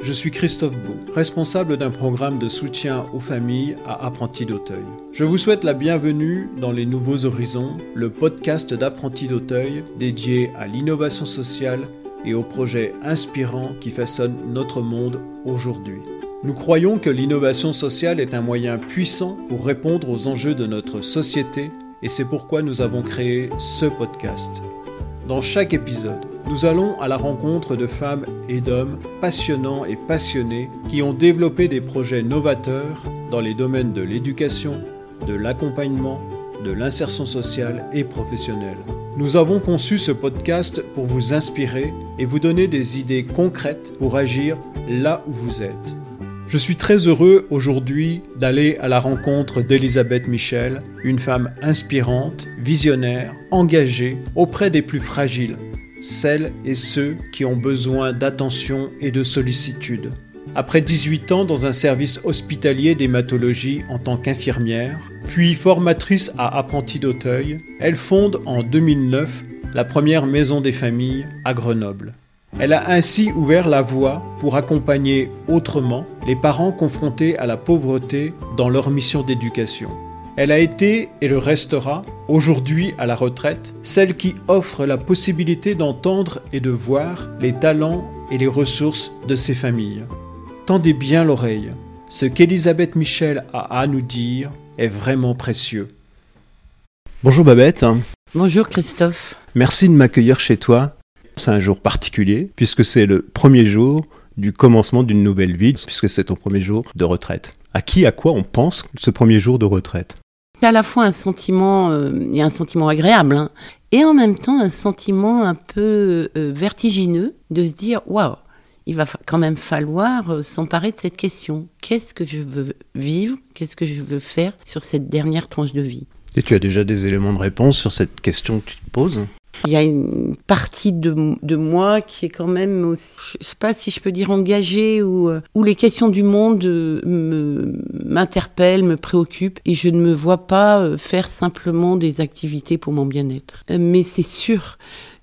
Je suis Christophe Beau, responsable d'un programme de soutien aux familles à Apprentis d'Auteuil. Je vous souhaite la bienvenue dans Les Nouveaux Horizons, le podcast d'Apprentis d'Auteuil dédié à l'innovation sociale et aux projets inspirants qui façonnent notre monde aujourd'hui. Nous croyons que l'innovation sociale est un moyen puissant pour répondre aux enjeux de notre société et c'est pourquoi nous avons créé ce podcast. Dans chaque épisode, nous allons à la rencontre de femmes et d'hommes passionnants et passionnés qui ont développé des projets novateurs dans les domaines de l'éducation, de l'accompagnement, de l'insertion sociale et professionnelle. Nous avons conçu ce podcast pour vous inspirer et vous donner des idées concrètes pour agir là où vous êtes. Je suis très heureux aujourd'hui d'aller à la rencontre d'Elisabeth Michel, une femme inspirante, visionnaire, engagée auprès des plus fragiles, celles et ceux qui ont besoin d'attention et de sollicitude. Après 18 ans dans un service hospitalier d'hématologie en tant qu'infirmière, puis formatrice à Apprenti d'Auteuil, elle fonde en 2009 la première maison des familles à Grenoble. Elle a ainsi ouvert la voie pour accompagner autrement les parents confrontés à la pauvreté dans leur mission d'éducation. Elle a été et le restera, aujourd'hui à la retraite, celle qui offre la possibilité d'entendre et de voir les talents et les ressources de ces familles. Tendez bien l'oreille, ce qu'Elisabeth Michel a à nous dire est vraiment précieux. Bonjour Babette. Bonjour Christophe. Merci de m'accueillir chez toi c'est un jour particulier, puisque c'est le premier jour du commencement d'une nouvelle vie, puisque c'est ton premier jour de retraite. À qui, à quoi on pense ce premier jour de retraite? À la fois un sentiment, euh, et un sentiment agréable, hein, et en même temps un sentiment un peu euh, vertigineux de se dire waouh, il va quand même falloir euh, s'emparer de cette question. Qu'est-ce que je veux vivre? Qu'est-ce que je veux faire sur cette dernière tranche de vie? Et tu as déjà des éléments de réponse sur cette question que tu te poses? Il y a une partie de, de, moi qui est quand même aussi, je sais pas si je peux dire engagée ou euh, où les questions du monde euh, m'interpellent, me, préoccupent et je ne me vois pas euh, faire simplement des activités pour mon bien-être. Mais c'est sûr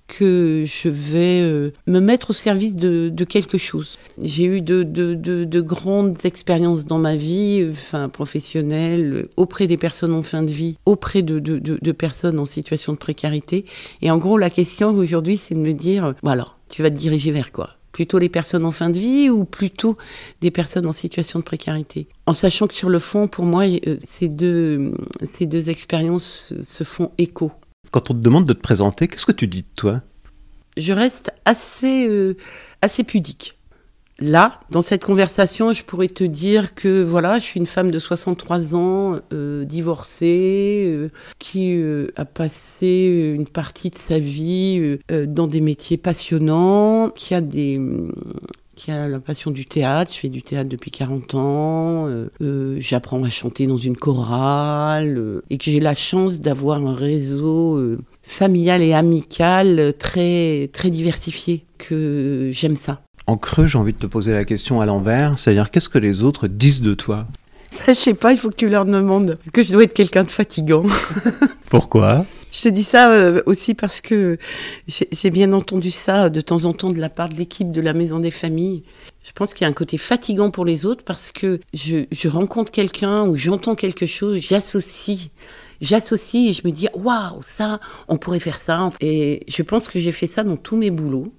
que je vais euh, me mettre au service de, quelque chose. J'ai eu de, de, grandes expériences dans ma vie, enfin professionnelle, auprès des personnes en fin de vie, auprès de, personnes en situation de précarité. Et en gros, la question aujourd'hui, c'est de me dire, bon alors, tu vas te diriger vers quoi? Plutôt les personnes en fin de vie ou plutôt des personnes en situation de précarité? En sachant que sur le fond, pour moi, euh, ces deux expériences se font écho. Quand on te demande de te présenter, qu'est-ce que tu dis de toi? Je reste assez, euh, assez pudique. Là, dans cette conversation, je pourrais te dire que voilà, je suis une femme de 63 ans, euh, divorcée, euh, qui a passé une partie de sa vie dans des métiers passionnants, qui a des qui a la passion du théâtre. Je fais du théâtre depuis 40 ans. Euh, euh, j'apprends à chanter dans une chorale euh, et que j'ai la chance d'avoir un réseau familial et amical très très diversifié. Que j'aime ça. En creux, j'ai envie de te poser la question à l'envers, c'est-à-dire qu'est-ce que les autres disent de toi? Ça, je sais pas. Il faut que tu leur demandes que je dois être quelqu'un de fatigant. Pourquoi? Je te dis ça euh, aussi parce que j'ai bien entendu ça de temps en temps de la part de l'équipe de la Maison des Familles. Je pense qu'il y a un côté fatigant pour les autres parce que je, rencontre quelqu'un ou j'entends quelque chose, j'associe. J'associe et je me dis, waouh, ça, on pourrait faire ça. Et je pense que j'ai fait ça dans tous mes boulots.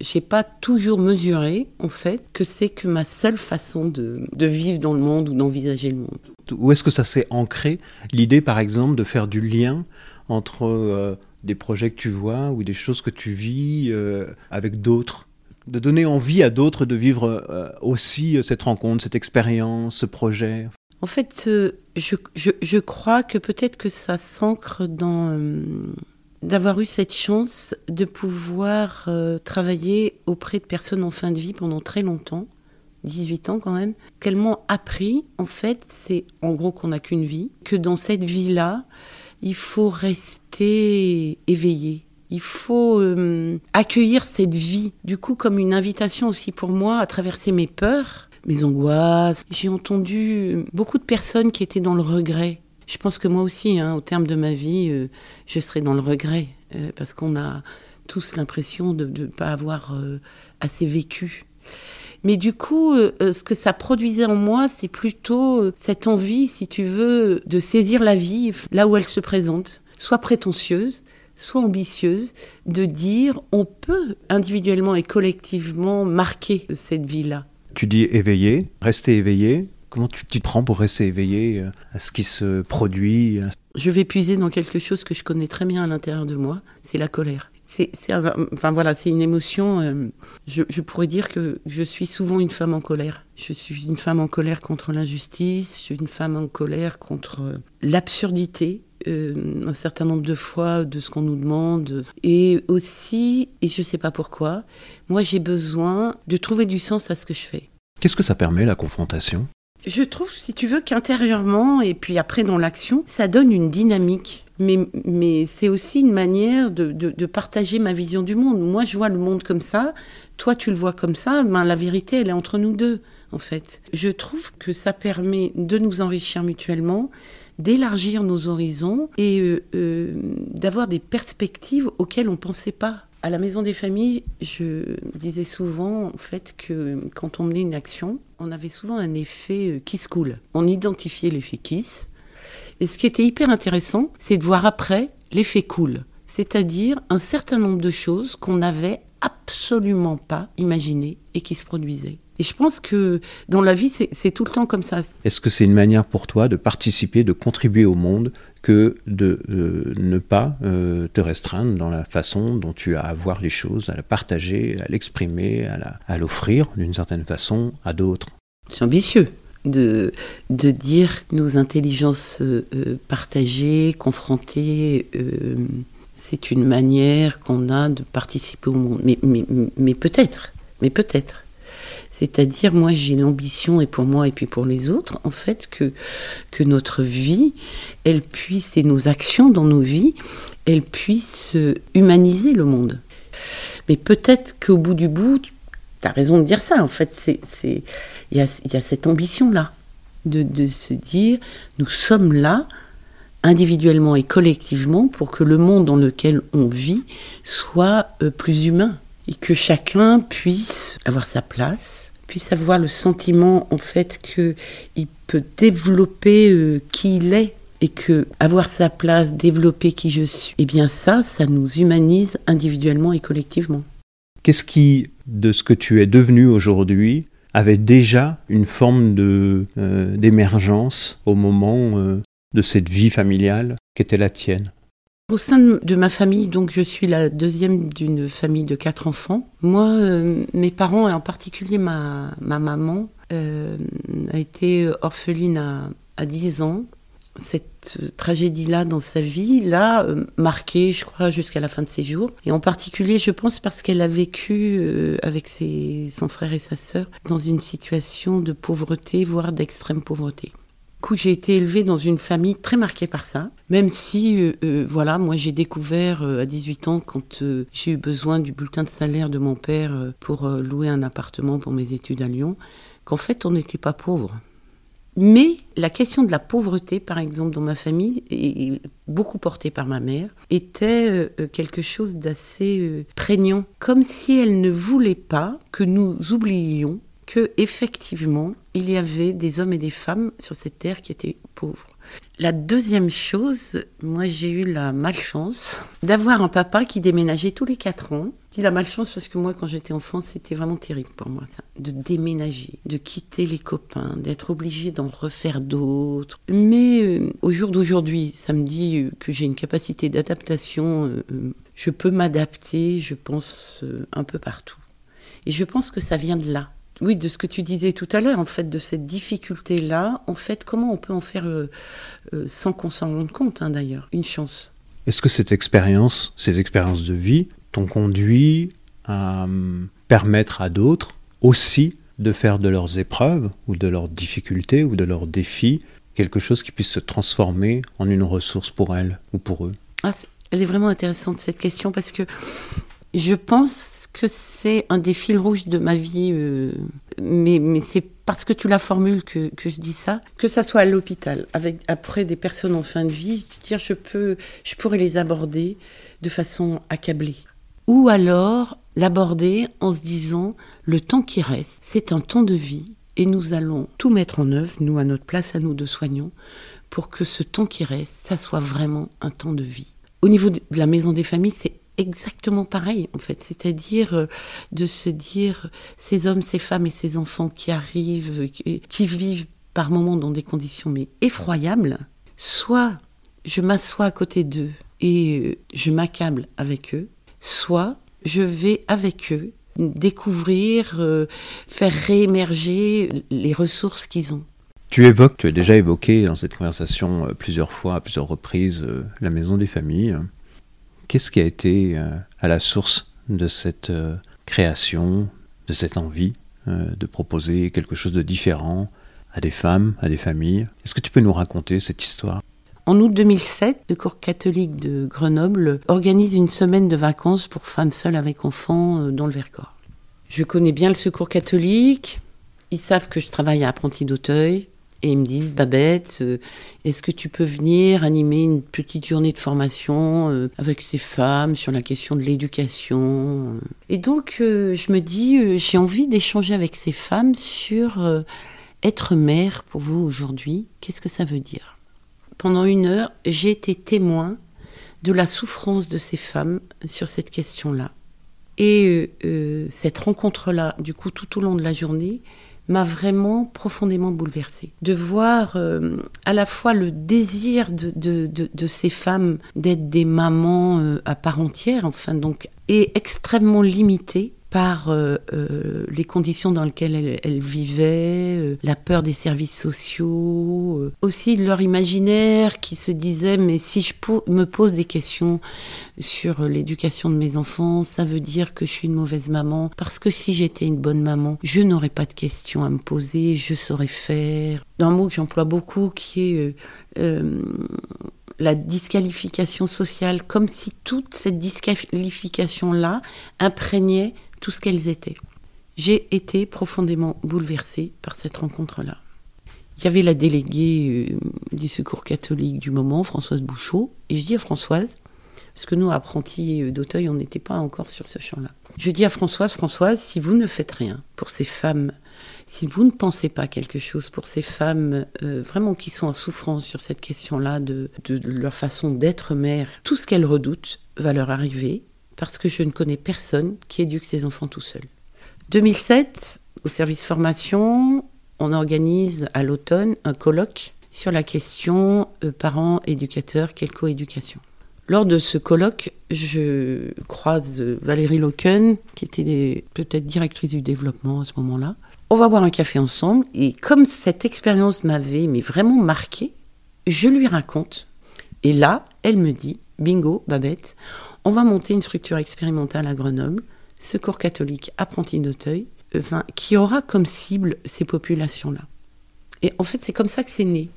J'ai pas toujours mesuré, en fait, que c'est que ma seule façon de vivre dans le monde ou d'envisager le monde. Où est-ce que ça s'est ancré L'idée, par exemple, de faire du lien entre euh, des projets que tu vois ou des choses que tu vis euh, avec d'autres. De donner envie à d'autres de vivre euh, aussi cette rencontre, cette expérience, ce projet. En fait, je, je, je, crois que peut-être que ça s'ancre dans d'avoir eu cette chance de pouvoir travailler auprès de personnes en fin de vie pendant très longtemps, 18 ans quand même, qu'elles m'ont appris, en fait, c'est en gros qu'on n'a qu'une vie, que dans cette vie-là, il faut rester éveillé. Il faut euh, accueillir cette vie, du coup, comme une invitation aussi pour moi à traverser mes peurs, mes angoisses. J'ai entendu beaucoup de personnes qui étaient dans le regret. Je pense que moi aussi, hein, au terme de ma vie, euh, je serai dans le regret, euh, parce qu'on a tous l'impression de ne pas avoir assez vécu. Mais du coup, euh, euh, ce que ça produisait en moi, c'est plutôt euh, cette envie, si tu veux, de saisir la vie là où elle se présente, soit prétentieuse, soit ambitieuse, de dire on peut individuellement et collectivement marquer cette vie-là. Tu dis éveillé, rester éveillé. Comment tu t'y prends pour rester éveillé à ce qui se produit Je vais puiser dans quelque chose que je connais très bien à l'intérieur de moi, c'est la colère. C'est, enfin voilà, c'est une émotion. Euh, je, pourrais dire que je suis souvent une femme en colère. Je suis une femme en colère contre l'injustice. Je suis une femme en colère contre euh, l'absurdité. Euh, un certain nombre de fois de ce qu'on nous demande et aussi et je sais pas pourquoi moi j'ai besoin de trouver du sens à ce que je fais qu'est-ce que ça permet la confrontation? Je trouve, si tu veux, qu'intérieurement, et puis après dans l'action, ça donne une dynamique. Mais, c'est aussi une manière de, de, partager ma vision du monde. Moi, je vois le monde comme ça, toi, tu le vois comme ça, ben, la vérité, elle est entre nous deux, en fait. Je trouve que ça permet de nous enrichir mutuellement, d'élargir nos horizons et euh, euh, d'avoir des perspectives auxquelles on ne pensait pas à la Maison des Familles, je disais souvent en fait que quand on menait une action, on avait souvent un effet euh, kiss cool. On identifiait l'effet kiss. Et ce qui était hyper intéressant, c'est de voir après l'effet cool. C'est-à-dire un certain nombre de choses qu'on n'avait absolument pas imaginées et qui se produisaient. Et je pense que dans la vie, c'est tout le temps comme ça. Est-ce que c'est une manière pour toi de participer, de contribuer au monde que de ne pas euh, te restreindre dans la façon dont tu as à voir les choses, à la partager, à l'exprimer, à l'offrir d'une certaine façon à d'autres C'est ambitieux de, de dire que nos intelligences euh, euh, partagées, confrontées, c'est une manière qu'on a de participer au monde. Mais, mais, mais peut-être, mais peut-être. C'est-à-dire, moi, j'ai l'ambition, et pour moi, et puis pour les autres, en fait, que, notre vie, elle puisse, et nos actions dans nos vies, elles puissent humaniser le monde. Mais peut-être qu'au bout du bout, tu as raison de dire ça, en fait, il y a, y a, cette ambition-là, de, de se dire, nous sommes là, individuellement et collectivement, pour que le monde dans lequel on vit soit euh, plus humain et que chacun puisse avoir sa place, puisse avoir le sentiment en fait que il peut développer euh, qui il est et que avoir sa place, développer qui je suis, eh bien ça, ça nous humanise individuellement et collectivement. Qu'est-ce qui, de ce que tu es devenu aujourd'hui, avait déjà une forme de euh, d'émergence au moment euh, de cette vie familiale qui était la tienne? Au sein de ma famille, donc je suis la deuxième d'une famille de quatre enfants. Moi, euh, mes parents, et en particulier ma, ma maman, euh, a été orpheline à, à 10 ans. Cette tragédie-là dans sa vie l'a euh, marquée, je crois, jusqu'à la fin de ses jours. Et en particulier, je pense, parce qu'elle a vécu avec son frère et sa sœur dans une situation de pauvreté, voire d'extrême pauvreté j'ai été élevée dans une famille très marquée par ça. Même si, euh, euh, voilà, moi j'ai découvert euh, à 18 ans, quand j'ai eu besoin du bulletin de salaire de mon père pour louer un appartement pour mes études à Lyon, qu'en fait on n'était pas pauvre. Mais la question de la pauvreté, par exemple, dans ma famille, et beaucoup portée par ma mère, était quelque chose d'assez prégnant. Comme si elle ne voulait pas que nous oubliions que effectivement il y avait des hommes et des femmes sur cette terre qui étaient pauvres. La deuxième chose, moi j'ai eu la malchance d'avoir un papa qui déménageait tous les quatre ans. Je dis la malchance parce que moi quand j'étais enfant c'était vraiment terrible pour moi ça, de déménager, de quitter les copains, d'être obligé d'en refaire d'autres. Mais euh, au jour d'aujourd'hui, ça me dit euh, que j'ai une capacité d'adaptation, euh, je peux m'adapter, je pense un peu partout. Et je pense que ça vient de là oui, de ce que tu disais tout à l'heure, en fait, de cette difficulté-là, en fait, comment on peut en faire, euh, euh, sans qu'on s'en rende compte, hein, d'ailleurs, une chance? Est-ce que cette expérience, ces expériences de vie, t'ont conduit à hum, permettre à d'autres aussi de faire de leurs épreuves, ou de leurs difficultés, ou de leurs défis, quelque chose qui puisse se transformer en une ressource pour elles ou pour eux? Ah, Elle est vraiment intéressante, cette question, parce que je pense que c'est un des fils rouges de ma vie, euh, mais, mais c'est parce que tu la formules que, que, je dis ça, que ça soit à l'hôpital, avec après des personnes en fin de vie, je je peux, je pourrais les aborder de façon accablée. Ou alors l'aborder en se disant le temps qui reste, c'est un temps de vie et nous allons tout mettre en œuvre, nous à notre place, à nous de soignants, pour que ce temps qui reste, ça soit vraiment un temps de vie. Au niveau de la maison des familles, c'est exactement pareil en fait, c'est-à-dire euh, de se dire ces hommes, ces femmes et ces enfants qui arrivent, qui vivent par moments dans des conditions mais effroyables, soit je m'assois à côté d'eux et euh, je m'accable avec eux, soit je vais avec eux découvrir, euh, faire réémerger les ressources qu'ils ont. Tu évoques, tu as déjà évoqué dans cette conversation euh, plusieurs fois, à plusieurs reprises, la maison des familles. Qu'est-ce qui a été à la source de cette création, de cette envie de proposer quelque chose de différent à des femmes, à des familles? Est-ce que tu peux nous raconter cette histoire? En août 2007, le cours catholique de Grenoble organise une semaine de vacances pour femmes seules avec enfants euh, dans le Vercors. Je connais bien le secours catholique, ils savent que je travaille à Apprenti d'Auteuil, et ils me disent, Babette, euh, est-ce que tu peux venir animer une petite journée de formation euh, avec ces femmes sur la question de l'éducation Et donc, je me dis, j'ai envie d'échanger avec ces femmes sur être mère pour vous aujourd'hui. Qu'est-ce que ça veut dire? Pendant une heure, j'ai été témoin de la souffrance de ces femmes sur cette question-là. Et euh, euh, cette rencontre-là, du coup, tout au long de la journée, m'a vraiment profondément bouleversée. De voir euh, à la fois le désir de, de, ces femmes d'être des mamans à part entière, enfin donc, et extrêmement limité par euh, euh, les conditions dans lesquelles elles, vivaient, euh, la peur des services sociaux, aussi leur imaginaire qui se disait mais si je me pose des questions sur l'éducation de mes enfants, ça veut dire que je suis une mauvaise maman, parce que si j'étais une bonne maman, je n'aurais pas de questions à me poser, je saurais faire. Un mot que j'emploie beaucoup qui est la disqualification sociale, comme si toute cette disqualification-là imprégnait tout ce qu'elles étaient. J'ai été profondément bouleversée par cette rencontre-là. Il y avait la déléguée euh, du secours catholique du moment, Françoise Bouchot, et je dis à Françoise, parce que nous, apprentis euh, d'Auteuil, on n'était pas encore sur ce champ-là. Je dis à Françoise, Françoise, si vous ne faites rien pour ces femmes, si vous ne pensez pas quelque chose pour ces femmes euh, vraiment qui sont en souffrance sur cette question-là de, de leur façon d'être mère, tout ce qu'elles redoutent va leur arriver parce que je ne connais personne qui éduque ses enfants tout seul. 2007, au service formation, on organise à l'automne un colloque sur la question euh, parents, éducateurs, quelle coéducation. Lors de ce colloque, je croise Valérie Loken, qui était peut-être directrice du développement à ce moment-là. On va boire un café ensemble et comme cette expérience m'avait vraiment marqué, je lui raconte. Et là, elle me dit, bingo, Babette, on va monter une structure expérimentale à Grenoble, Secours catholique apprenti d'Auteuil, enfin, qui aura comme cible ces populations-là. Et en fait, c'est comme ça que c'est né.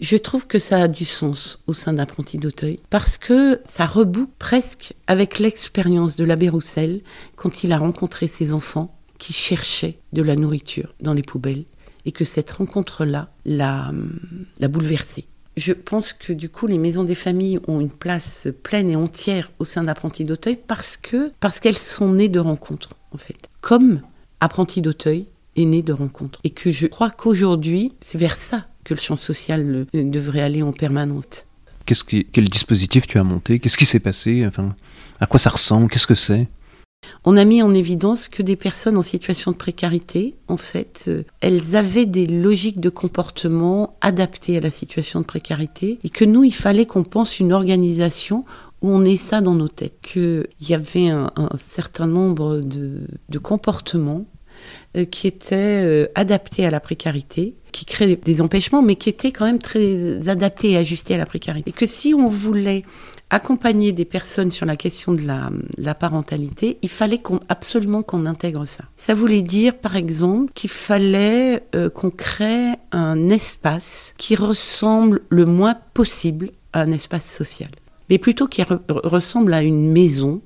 Je trouve que ça a du sens au sein d'Apprenti d'Auteuil parce que ça reboue presque avec l'expérience de l'abbé Roussel quand il a rencontré ses enfants qui cherchaient de la nourriture dans les poubelles et que cette rencontre-là l'a bouleversé. Je pense que du coup, les maisons des familles ont une place pleine et entière au sein d'Apprentis d'Auteuil parce que parce qu'elles sont nées de rencontres, en fait. Comme Apprentis d'Auteuil est né de rencontres. Et que je crois qu'aujourd'hui, c'est vers ça que le champ social euh, devrait aller en permanence. Quel dispositif tu as monté? Qu'est-ce qui s'est passé? Enfin, À quoi ça ressemble? Qu'est-ce que c'est? On a mis en évidence que des personnes en situation de précarité, en fait, euh, elles avaient des logiques de comportement adaptées à la situation de précarité et que nous, il fallait qu'on pense une organisation où on ait ça dans nos têtes, qu'il y avait un, certain nombre de, comportements euh, qui étaient euh, adaptés à la précarité, qui créaient des empêchements, mais qui étaient quand même très adaptés et ajustés à la précarité. Et que si on voulait accompagner des personnes sur la question de la, parentalité, il fallait absolument qu'on intègre ça. Ça voulait dire, par exemple, qu'il fallait euh, qu'on crée un espace qui ressemble le moins possible à un espace social, mais plutôt qui ressemble à une maison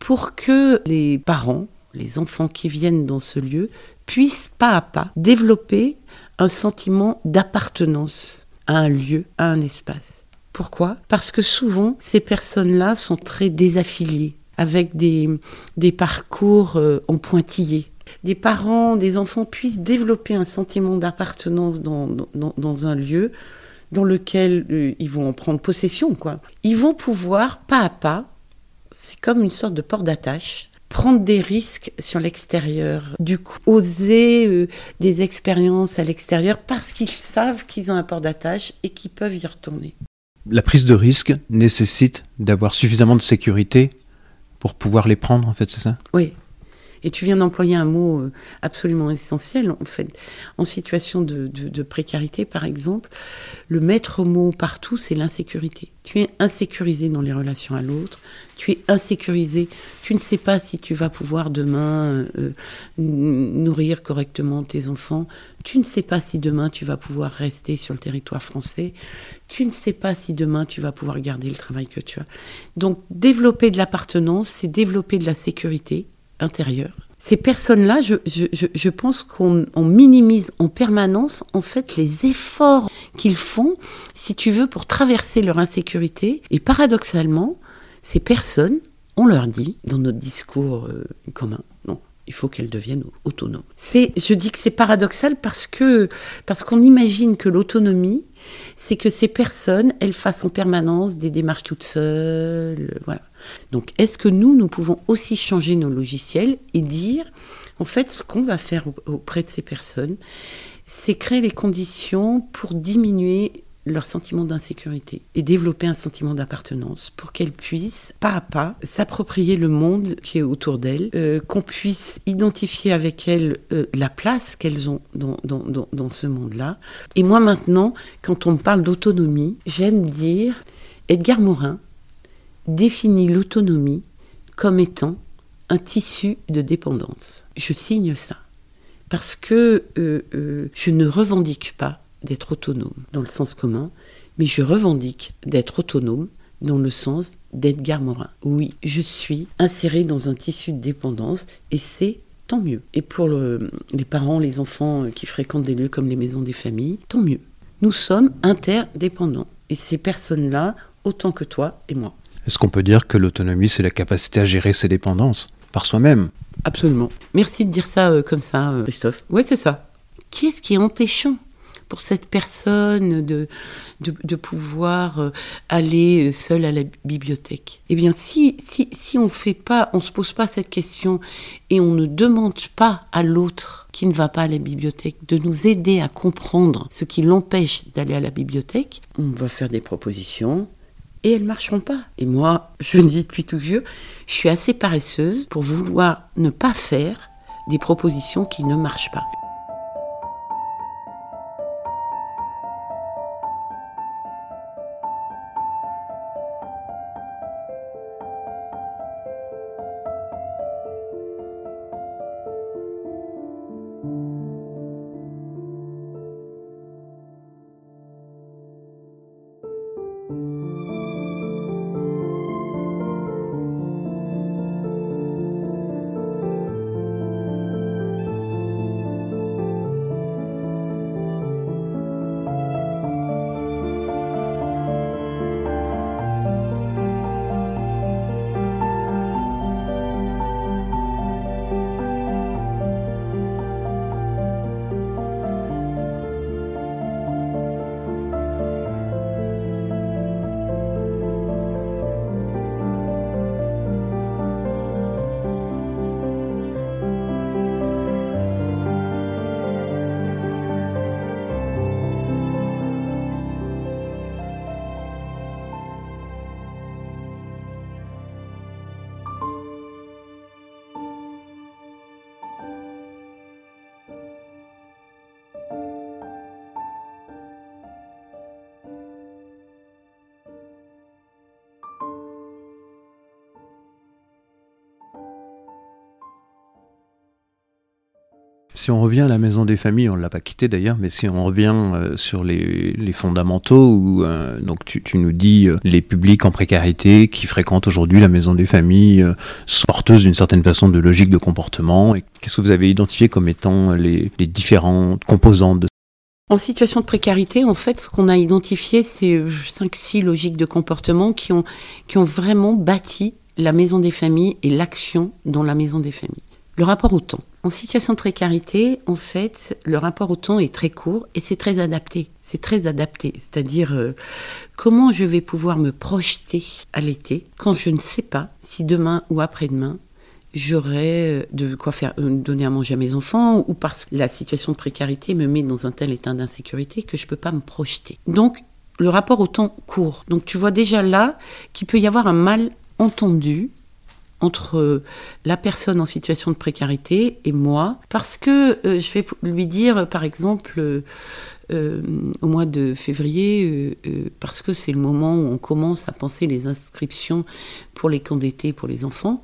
pour que les parents, les enfants qui viennent dans ce lieu, puissent pas à pas développer un sentiment d'appartenance à un lieu, à un espace. Pourquoi? Parce que souvent, ces personnes-là sont très désaffiliées avec des, parcours euh, en pointillé. Des parents, des enfants puissent développer un sentiment d'appartenance dans, un lieu dans lequel euh, ils vont en prendre possession. Quoi. Ils vont pouvoir, pas à pas, c'est comme une sorte de port d'attache, prendre des risques sur l'extérieur, du coup, oser euh, des expériences à l'extérieur parce qu'ils savent qu'ils ont un port d'attache et qu'ils peuvent y retourner. La prise de risque nécessite d'avoir suffisamment de sécurité pour pouvoir les prendre, en fait, c'est ça? Oui, et tu viens d'employer un mot euh, absolument essentiel. En fait, en situation de, précarité, par exemple, le maître mot partout, c'est l'insécurité. Tu es insécurisé dans les relations à l'autre. Tu es insécurisé. Tu ne sais pas si tu vas pouvoir demain euh, nourrir correctement tes enfants. Tu ne sais pas si demain tu vas pouvoir rester sur le territoire français. Tu ne sais pas si demain tu vas pouvoir garder le travail que tu as. Donc développer de l'appartenance, c'est développer de la sécurité intérieur. Ces personnes-là, je, je, je, pense qu'on minimise en permanence en fait les efforts qu'ils font, si tu veux, pour traverser leur insécurité. Et paradoxalement, ces personnes, on leur dit dans notre discours euh, commun, non, il faut qu'elles deviennent autonomes. C'est, je dis que c'est paradoxal parce que parce qu'on imagine que l'autonomie, c'est que ces personnes, elles fassent en permanence des démarches toutes seules, voilà. Donc, est-ce que nous, nous pouvons aussi changer nos logiciels et dire, en fait, ce qu'on va faire auprès de ces personnes, c'est créer les conditions pour diminuer leur sentiment d'insécurité et développer un sentiment d'appartenance pour qu'elles puissent pas à pas s'approprier le monde qui est autour d'elles, euh, qu'on puisse identifier avec elles euh, la place qu'elles ont dans, dans, dans ce monde-là. Et moi maintenant, quand on parle d'autonomie, j'aime dire Edgar Morin, définit l'autonomie comme étant un tissu de dépendance. Je signe ça parce que euh, euh, je ne revendique pas d'être autonome dans le sens commun, mais je revendique d'être autonome dans le sens d'Edgar Morin. Oui, je suis inséré dans un tissu de dépendance et c'est tant mieux. Et pour les parents, les enfants qui fréquentent des lieux comme les maisons des familles, tant mieux. Nous sommes interdépendants et ces personnes-là, autant que toi et moi. Est-ce qu'on peut dire que l'autonomie, c'est la capacité à gérer ses dépendances par soi-même Absolument. Merci de dire ça euh, comme ça, euh, Christophe. Oui, c'est ça. Qu'est-ce qui est empêchant pour cette personne de, de, pouvoir euh, aller seule à la bibliothèque? Eh bien, si, si, si on fait pas, on se pose pas cette question et on ne demande pas à l'autre qui ne va pas à la bibliothèque de nous aider à comprendre ce qui l'empêche d'aller à la bibliothèque, on va faire des propositions, et elles marcheront pas. Et moi, je dis depuis tout vieux, je suis assez paresseuse pour vouloir ne pas faire des propositions qui ne marchent pas. Si on revient à la maison des familles, on ne l'a pas quitté d'ailleurs, mais si on revient euh, sur les, fondamentaux, où, euh, donc tu, nous dis euh, les publics en précarité qui fréquentent aujourd'hui la maison des familles, porteuses d'une certaine façon de logique de comportement, qu'est-ce que vous avez identifié comme étant les, différentes composantes de en situation de précarité, en fait, ce qu'on a identifié, c'est 5-6 logiques de comportement qui ont vraiment bâti la maison des familles et l'action dans la maison des familles. Le rapport au temps. En situation de précarité, en fait, le rapport au temps est très court et c'est très adapté. C'est très adapté. C'est-à-dire euh, comment je vais pouvoir me projeter à l'été quand je ne sais pas si demain ou après-demain j'aurai euh, de quoi faire euh, donner à manger à mes enfants ou parce que la situation de précarité me met dans un tel état d'insécurité que je ne peux pas me projeter. Donc le rapport au temps court. Donc tu vois déjà là qu'il peut y avoir un mal entendu entre euh, la personne en situation de précarité et moi, parce que je vais lui dire, par exemple, au mois de février, parce que c'est le moment où on commence à penser les inscriptions pour les camps d'été pour les enfants,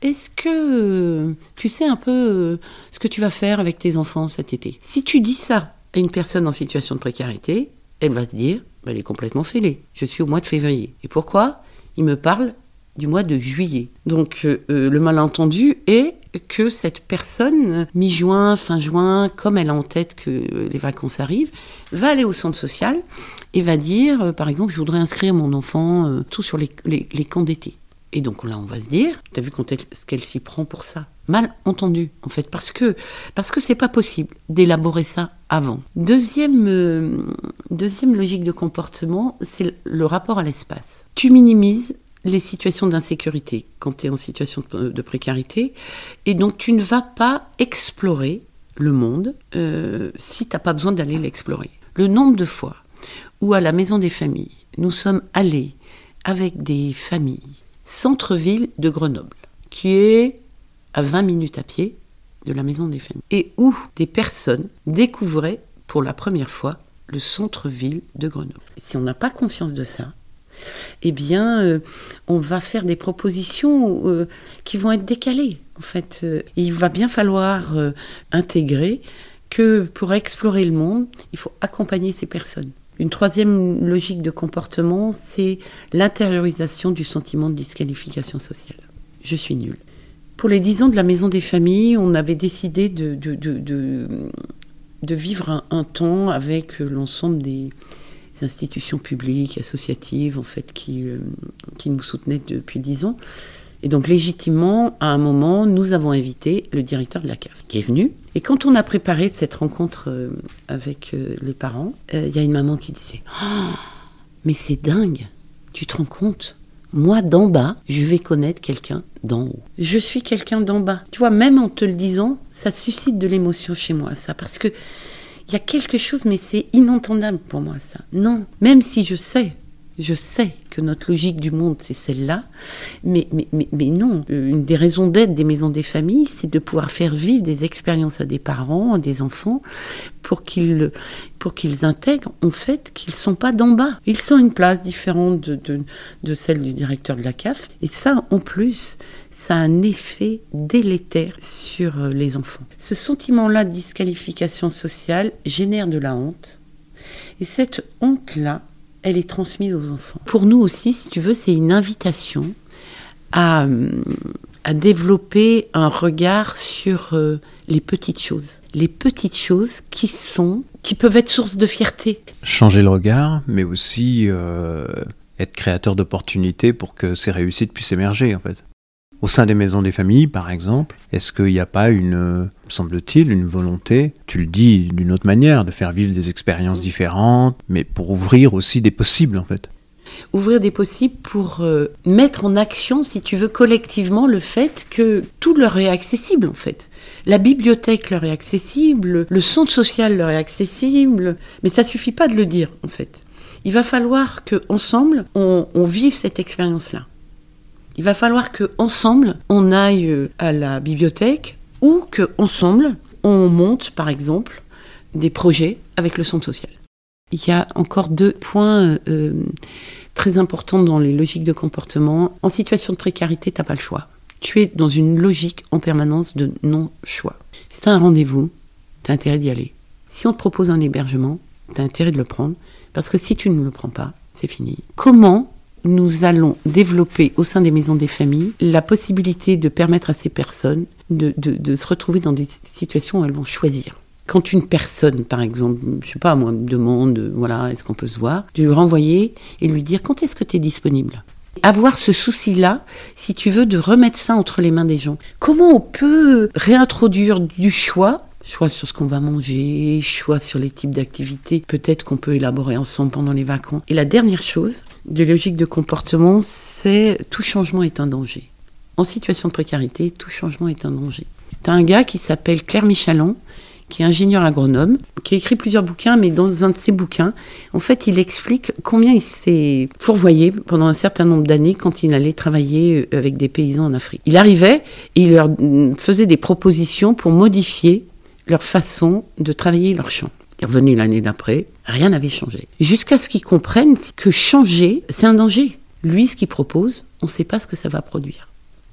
est-ce que euh, tu sais un peu euh, ce que tu vas faire avec tes enfants cet été? Si tu dis ça à une personne en situation de précarité, elle va se dire, bah, elle est complètement fêlée. Je suis au mois de février. Et pourquoi? Il me parle du mois de juillet. Donc euh, le malentendu est que cette personne, mi-juin, fin juin, comme elle a en tête que les vacances arrivent, va aller au centre social et va dire, par exemple, je voudrais inscrire mon enfant tout sur les camps d'été. Et donc là, on va se dire, tu as vu qu'elle s'y prend pour ça? Mal entendu, en fait, parce que parce que c'est pas possible d'élaborer ça avant. Deuxième, euh, deuxième logique de comportement, c'est le rapport à l'espace. Tu minimises les situations d'insécurité quand tu es en situation de, précarité, et donc tu ne vas pas explorer le monde euh, si tu n'as pas besoin d'aller l'explorer. Le nombre de fois où à la maison des familles, nous sommes allés avec des familles centre-ville de Grenoble, qui est à 20 minutes à pied de la maison des familles, et où des personnes découvraient pour la première fois le centre-ville de Grenoble. Si on n'a pas conscience de ça, eh bien, euh, on va faire des propositions euh, qui vont être décalées. En fait, euh, il va bien falloir intégrer que pour explorer le monde, il faut accompagner ces personnes. Une troisième logique de comportement, c'est l'intériorisation du sentiment de disqualification sociale. Je suis nul. Pour les dix ans de la Maison des Familles, on avait décidé de, vivre un, temps avec l'ensemble des institutions publiques, associatives, en fait, qui, euh, qui nous soutenaient depuis dix ans. Et donc légitimement, à un moment, nous avons invité le directeur de la CAF qui est venu. Et quand on a préparé cette rencontre euh, avec euh, les parents, euh, il y a une maman qui disait oh, Mais c'est dingue, tu te rends compte? Moi, d'en bas, je vais connaître quelqu'un d'en haut. Je suis quelqu'un d'en bas. Tu vois, même en te le disant, ça suscite de l'émotion chez moi, ça. Parce que il y a quelque chose, mais c'est inentendable pour moi, ça. Non, même si je sais je sais que notre logique du monde, c'est celle-là, mais, mais, mais, non. Une des raisons d'être des maisons des familles, c'est de pouvoir faire vivre des expériences à des parents, à des enfants, pour qu'ils pour qu'ils intègrent en fait qu'ils ne sont pas d'en bas. Ils sont une place différente de, de, de, celle du directeur de la CAF. Et ça, en plus, ça a un effet délétère sur euh, les enfants. Ce sentiment-là de disqualification sociale génère de la honte. Et cette honte-là, elle est transmise aux enfants. Pour nous aussi, si tu veux, c'est une invitation à, à, développer un regard sur euh, les petites choses. Les petites choses qui sont, qui peuvent être source de fierté. Changer le regard, mais aussi euh, être créateur d'opportunités pour que ces réussites puissent émerger, en fait. Au sein des maisons des familles, par exemple, est-ce qu'il n'y a pas une, semble-t-il, une volonté, tu le dis d'une autre manière, de faire vivre des expériences différentes, mais pour ouvrir aussi des possibles, en fait? Ouvrir des possibles pour euh, mettre en action, si tu veux, collectivement le fait que tout leur est accessible, en fait. La bibliothèque leur est accessible, le centre social leur est accessible, mais ça suffit pas de le dire, en fait. Il va falloir qu'ensemble, on, on vive cette expérience-là. Il va falloir que ensemble on aille euh, à la bibliothèque ou que ensemble on monte par exemple des projets avec le centre social. Il y a encore deux points euh, très importants dans les logiques de comportement. En situation de précarité, tu n'as pas le choix. Tu es dans une logique en permanence de non-choix. Si tu as un rendez-vous, tu as intérêt d'y aller. Si on te propose un hébergement, tu as intérêt de le prendre. Parce que si tu ne le prends pas, c'est fini. Comment nous allons développer au sein des maisons des familles la possibilité de permettre à ces personnes de, se retrouver dans des situations où elles vont choisir. Quand une personne, par exemple, je sais pas, moi, demande, voilà, est-ce qu'on peut se voir, de lui renvoyer et lui dire quand est-ce que tu es disponible? Avoir ce souci-là, si tu veux, de remettre ça entre les mains des gens. Comment on peut réintroduire du choix choix sur ce qu'on va manger, choix sur les types d'activités, peut-être qu'on peut élaborer ensemble pendant les vacances. Et la dernière chose, de logique de comportement, c'est tout changement est un danger. En situation de précarité, tout changement est un danger. T'as un gars qui s'appelle Claire Michalon, qui est ingénieur agronome, qui a écrit plusieurs bouquins, mais dans un de ses bouquins, en fait, il explique combien il s'est fourvoyé pendant un certain nombre d'années quand il allait travailler euh, avec des paysans en Afrique. Il arrivait et il leur mm, faisait des propositions pour modifier leur façon de travailler leur champ. Il est revenu l'année d'après, rien n'avait changé. Jusqu'à ce qu'ils comprennent que changer, c'est un danger. Lui, ce qu'il propose, on ne sait pas ce que ça va produire.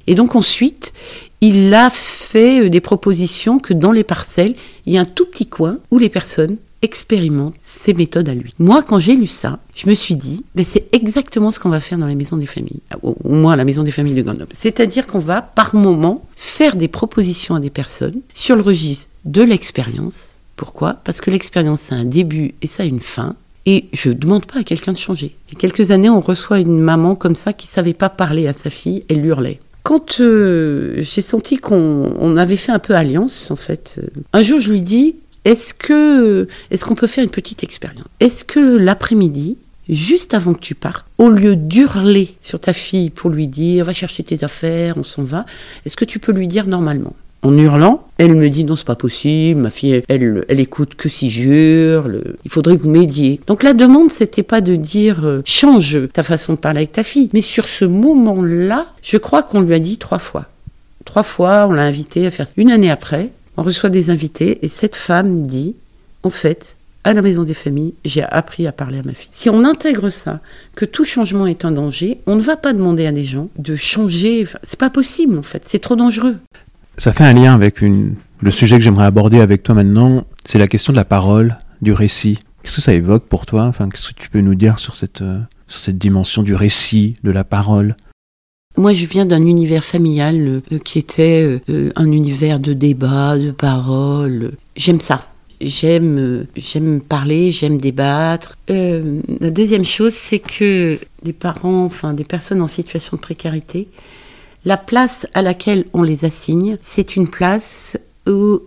Et donc ensuite, il a fait euh, des propositions que dans les parcelles, il y a un tout petit coin où les personnes expérimentent ces méthodes à lui. Moi, quand j'ai lu ça, je me suis dit, ben, c'est exactement ce qu'on va faire dans la maison des familles, au, moins la maison des familles de Grenoble. C'est-à-dire qu'on va, par moment, faire des propositions à des personnes sur le registre de l'expérience. Pourquoi? Parce que l'expérience, c'est un début et ça a une fin. Et je ne demande pas à quelqu'un de changer. Il y a quelques années, on reçoit une maman comme ça qui savait pas parler à sa fille, elle hurlait. Quand euh, j'ai senti qu'on avait fait un peu alliance, en fait, euh, un jour je lui dis est-ce que est-ce qu'on peut faire une petite expérience? Est-ce que l'après-midi, juste avant que tu partes, au lieu d'hurler sur ta fille pour lui dire va chercher tes affaires, on s'en va, est-ce que tu peux lui dire normalement? En hurlant. Elle me dit non, c'est pas possible, ma fille, elle, elle écoute que si jure, il faudrait vous m'aidiez. Donc la demande, c'était pas de dire euh, change ta façon de parler avec ta fille, mais sur ce moment-là, je crois qu'on lui a dit trois fois. Trois fois, on l'a invité à faire. Une année après, on reçoit des invités et cette femme dit en fait, à la maison des familles, j'ai appris à parler à ma fille. Si on intègre ça, que tout changement est un danger, on ne va pas demander à des gens de changer. C'est pas possible en fait, c'est trop dangereux. Ça fait un lien avec une... le sujet que j'aimerais aborder avec toi maintenant, c'est la question de la parole, du récit. Qu'est-ce que ça évoque pour toi? Enfin, qu'est-ce que tu peux nous dire sur cette, euh, sur cette dimension du récit, de la parole? Moi, je viens d'un univers familial euh, qui était euh, un univers de débat, de parole. J'aime ça. J'aime, j'aime parler, j'aime débattre. la deuxième chose, c'est que des parents, enfin des personnes en situation de précarité, la place à laquelle on les assigne, c'est une place où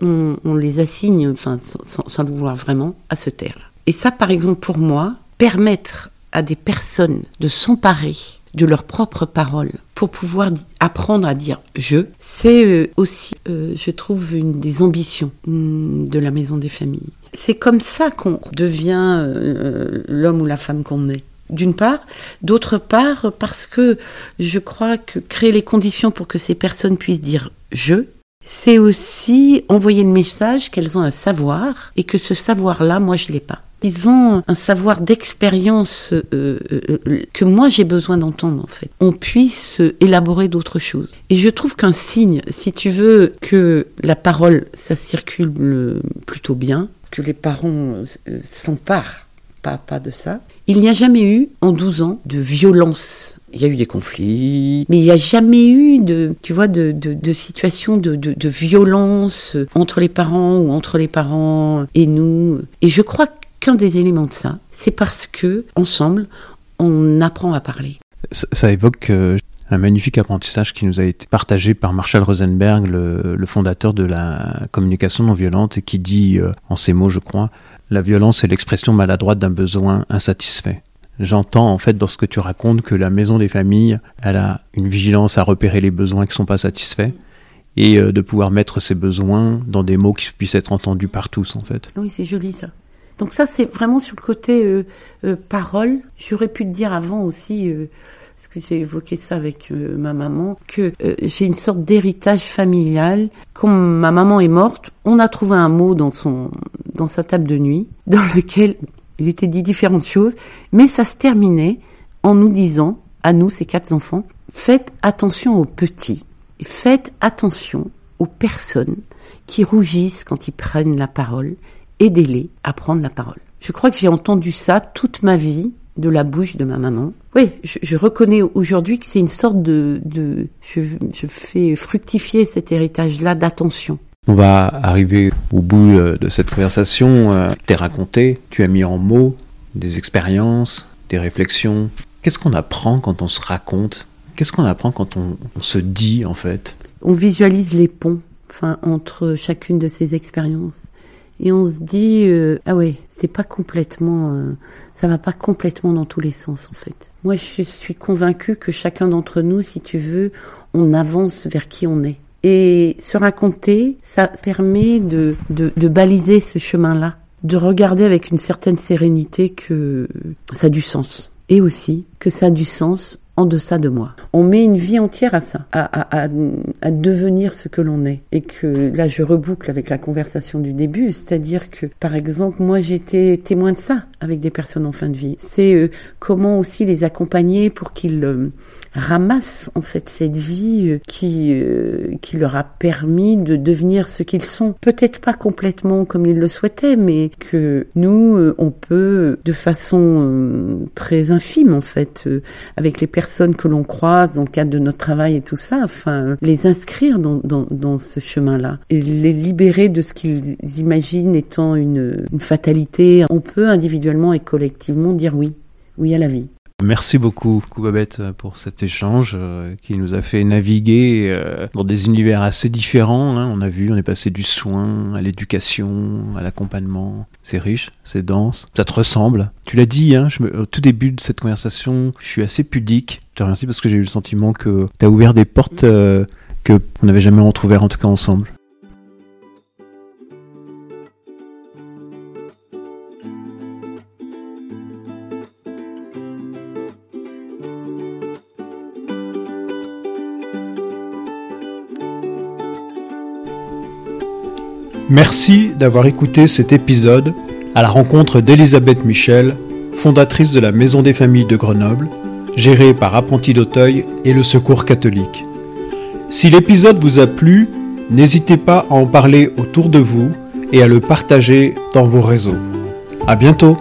on, les assigne, enfin, sans, le vouloir vraiment, à se taire. Et ça, par exemple, pour moi, permettre à des personnes de s'emparer de leurs propres paroles pour pouvoir apprendre à dire je, c'est euh, aussi, euh, je trouve, une des ambitions mm, de la maison des familles. C'est comme ça qu'on devient euh, l'homme ou la femme qu'on est d'une part. D'autre part, parce que je crois que créer les conditions pour que ces personnes puissent dire je, c'est aussi envoyer le message qu'elles ont un savoir et que ce savoir-là, moi, je l'ai pas. Ils ont un savoir d'expérience euh, euh, euh, que moi j'ai besoin d'entendre en fait. On puisse élaborer d'autres choses. Et je trouve qu'un signe, si tu veux que la parole, ça circule plutôt bien, que les parents s'emparent pas, pas de ça, il n'y a jamais eu, en 12 ans, de violence. Il y a eu des conflits, mais il n'y a jamais eu de, tu vois, de, de, de situation de, de, de, violence entre les parents ou entre les parents et nous. Et je crois qu'un des éléments de ça, c'est parce que, ensemble, on apprend à parler. Ça, évoque euh, un magnifique apprentissage qui nous a été partagé par Marshall Rosenberg, le, le fondateur de la communication non violente, et qui dit, euh, en ces mots, je crois, la violence est l'expression maladroite d'un besoin insatisfait. J'entends en fait dans ce que tu racontes que la maison des familles, elle a une vigilance à repérer les besoins qui ne sont pas satisfaits et euh, de pouvoir mettre ces besoins dans des mots qui puissent être entendus par tous en fait. Oui, c'est joli ça. Donc ça, c'est vraiment sur le côté euh, euh, parole. J'aurais pu te dire avant aussi, parce que j'ai évoqué ça avec ma maman, que j'ai une sorte d'héritage familial. Quand ma maman est morte, on a trouvé un mot dans son dans sa table de nuit, dans lequel il était dit différentes choses, mais ça se terminait en nous disant, à nous, ces quatre enfants, faites attention aux petits, faites attention aux personnes qui rougissent quand ils prennent la parole, aidez-les à prendre la parole. Je crois que j'ai entendu ça toute ma vie de la bouche de ma maman. Oui, je, reconnais aujourd'hui que c'est une sorte de... de je, je fais fructifier cet héritage-là d'attention. On va arriver au bout euh, de cette conversation. Euh, tu raconté, tu as mis en mots des expériences, des réflexions, Qu'est-ce qu'on apprend quand on se raconte? Qu'est-ce qu'on apprend quand on, se dit en fait? On visualise les ponts enfin, entre chacune de ces expériences. Et on se dit, euh, ah ouais, c'est pas complètement, euh, ça va pas complètement dans tous les sens en fait. Moi, je suis convaincue que chacun d'entre nous, si tu veux, on avance vers qui on est. Et se raconter, ça permet de, de, de baliser ce chemin-là, de regarder avec une certaine sérénité que ça a du sens. Et aussi que ça a du sens en deçà de moi. On met une vie entière à ça, à, à, à, devenir ce que l'on est. Et que là, je reboucle avec la conversation du début, c'est-à-dire que, par exemple, moi, j'étais témoin de ça avec des personnes en fin de vie. C'est euh, comment aussi les accompagner pour qu'ils euh, ramassent en fait cette vie euh, qui euh, qui leur a permis de devenir ce qu'ils sont. Peut-être pas complètement comme ils le souhaitaient, mais que nous euh, on peut de façon très infime en fait avec les personnes que l'on croise dans le cadre de notre travail et tout ça, enfin les inscrire dans dans, dans ce chemin-là et les libérer de ce qu'ils imaginent étant une, une fatalité. On peut individuellement et collectivement dire oui, oui à la vie. Merci beaucoup, Koubabette, pour cet échange euh, qui nous a fait naviguer euh, dans des univers assez différents. Hein. On a vu, on est passé du soin à l'éducation, à l'accompagnement. C'est riche, c'est dense, ça te ressemble. Tu l'as dit, hein, au tout début de cette conversation, je suis assez pudique. Je te remercie parce que j'ai eu le sentiment que tu as ouvert des portes euh, que on n'avait jamais entrouvertes, en tout cas ensemble. Merci d'avoir écouté cet épisode à la rencontre d'Elisabeth Michel, fondatrice de la Maison des Familles de Grenoble, gérée par Apprenti d'Auteuil et le Secours catholique. Si l'épisode vous a plu, n'hésitez pas à en parler autour de vous et à le partager dans vos réseaux. À bientôt!